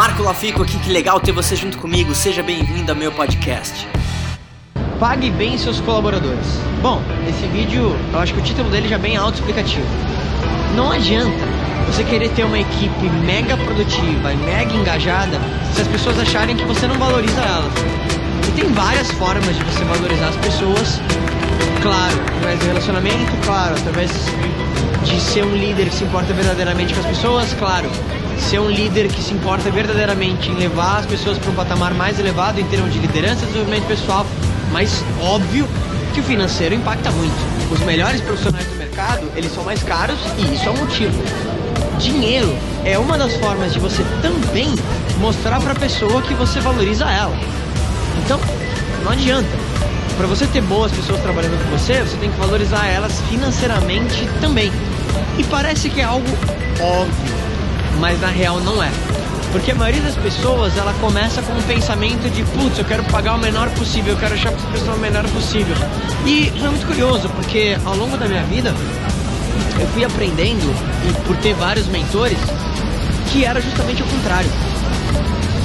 Marco Lafico aqui, que legal ter você junto comigo. Seja bem-vindo ao meu podcast. Pague bem seus colaboradores. Bom, esse vídeo, eu acho que o título dele já é bem autoexplicativo. Não adianta você querer ter uma equipe mega produtiva e mega engajada se as pessoas acharem que você não valoriza elas. E tem várias formas de você valorizar as pessoas. Claro, através do relacionamento, claro, através de ser um líder que se importa verdadeiramente com as pessoas, claro, ser um líder que se importa verdadeiramente em levar as pessoas para um patamar mais elevado em termos de liderança e desenvolvimento pessoal, mas óbvio que o financeiro impacta muito. Os melhores profissionais do mercado, eles são mais caros e isso é um motivo. Dinheiro é uma das formas de você também mostrar para a pessoa que você valoriza ela. Então, não adianta. Para você ter boas pessoas trabalhando com você, você tem que valorizar elas financeiramente também. E parece que é algo óbvio, mas na real não é. Porque a maioria das pessoas, ela começa com um pensamento de, putz, eu quero pagar o menor possível, eu quero achar para essa pessoa o menor possível. E é muito curioso, porque ao longo da minha vida, eu fui aprendendo, e por ter vários mentores, que era justamente o contrário.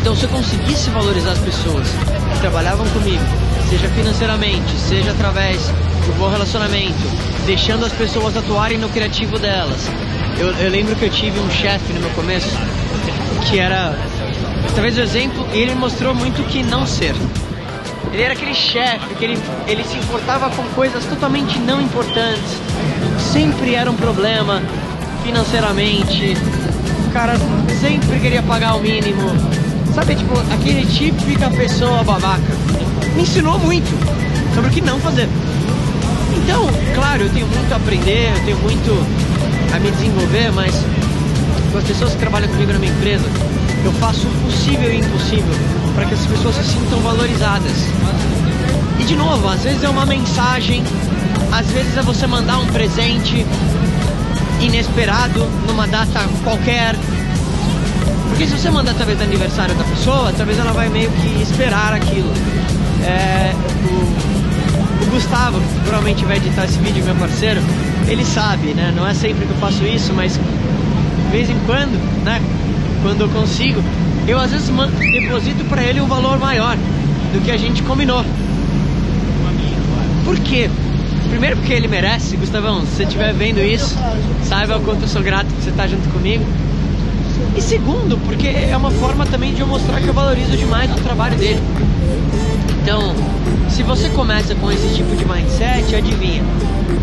Então, se eu conseguisse valorizar as pessoas que trabalhavam comigo, seja financeiramente, seja através do bom relacionamento, deixando as pessoas atuarem no criativo delas. Eu, eu lembro que eu tive um chefe no meu começo que era talvez o exemplo, e ele mostrou muito que não ser. Ele era aquele chefe que ele, ele se importava com coisas totalmente não importantes. Sempre era um problema financeiramente. O cara sempre queria pagar o mínimo. Sabe, tipo, aquele típica pessoa babaca. Me ensinou muito sobre o que não fazer. Então, claro, eu tenho muito a aprender, eu tenho muito a me desenvolver, mas com as pessoas que trabalham comigo na minha empresa, eu faço o possível e o impossível para que as pessoas se sintam valorizadas. E de novo, às vezes é uma mensagem, às vezes é você mandar um presente inesperado numa data qualquer. Porque se você mandar através do aniversário da pessoa, talvez ela vai meio que esperar aquilo. Gustavo, que provavelmente vai editar esse vídeo, meu parceiro, ele sabe, né? Não é sempre que eu faço isso, mas de vez em quando, né? Quando eu consigo, eu às vezes deposito para ele um valor maior do que a gente combinou. Por quê? Primeiro porque ele merece, Gustavão, se você estiver vendo isso, saiba o quanto eu sou grato que você está junto comigo. E segundo, porque é uma forma também de eu mostrar que eu valorizo demais o trabalho dele. Então, se você começa com esse tipo de mindset, adivinha,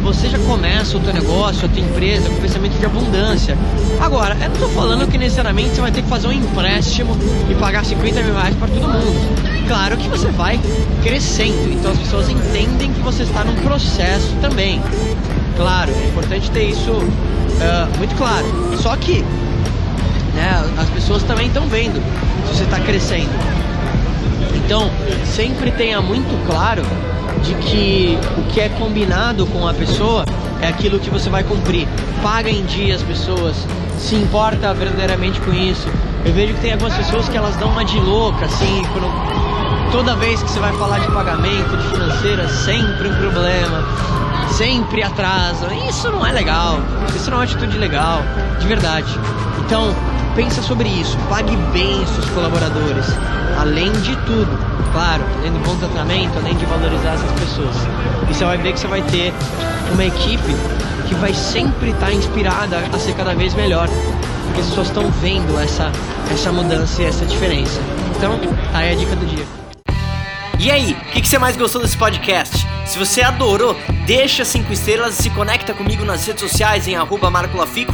você já começa o teu negócio, a tua empresa com pensamento de abundância. Agora, eu não estou falando que necessariamente você vai ter que fazer um empréstimo e pagar 50 mil reais para todo mundo. Claro que você vai crescendo, então as pessoas entendem que você está num processo também. Claro, é importante ter isso uh, muito claro. Só que né, as pessoas também estão vendo se você está crescendo. Então, sempre tenha muito claro de que o que é combinado com a pessoa é aquilo que você vai cumprir. Paga em dia as pessoas, se importa verdadeiramente com isso. Eu vejo que tem algumas pessoas que elas dão uma de louca, assim, quando, toda vez que você vai falar de pagamento, de financeira, sempre um problema, sempre atrasa. Isso não é legal, isso não é uma atitude legal, de verdade. Então, pensa sobre isso, pague bem seus colaboradores, além de tudo, claro, além do bom tratamento, além de valorizar essas pessoas. E você vai ver que você vai ter uma equipe que vai sempre estar inspirada a ser cada vez melhor, porque as pessoas estão vendo essa, essa mudança e essa diferença. Então, tá aí a dica do dia. E aí, o que, que, você mais gostou desse podcast? Se você adorou, deixa 5 estrelas e se conecta comigo nas redes sociais em arroba Marco Lafico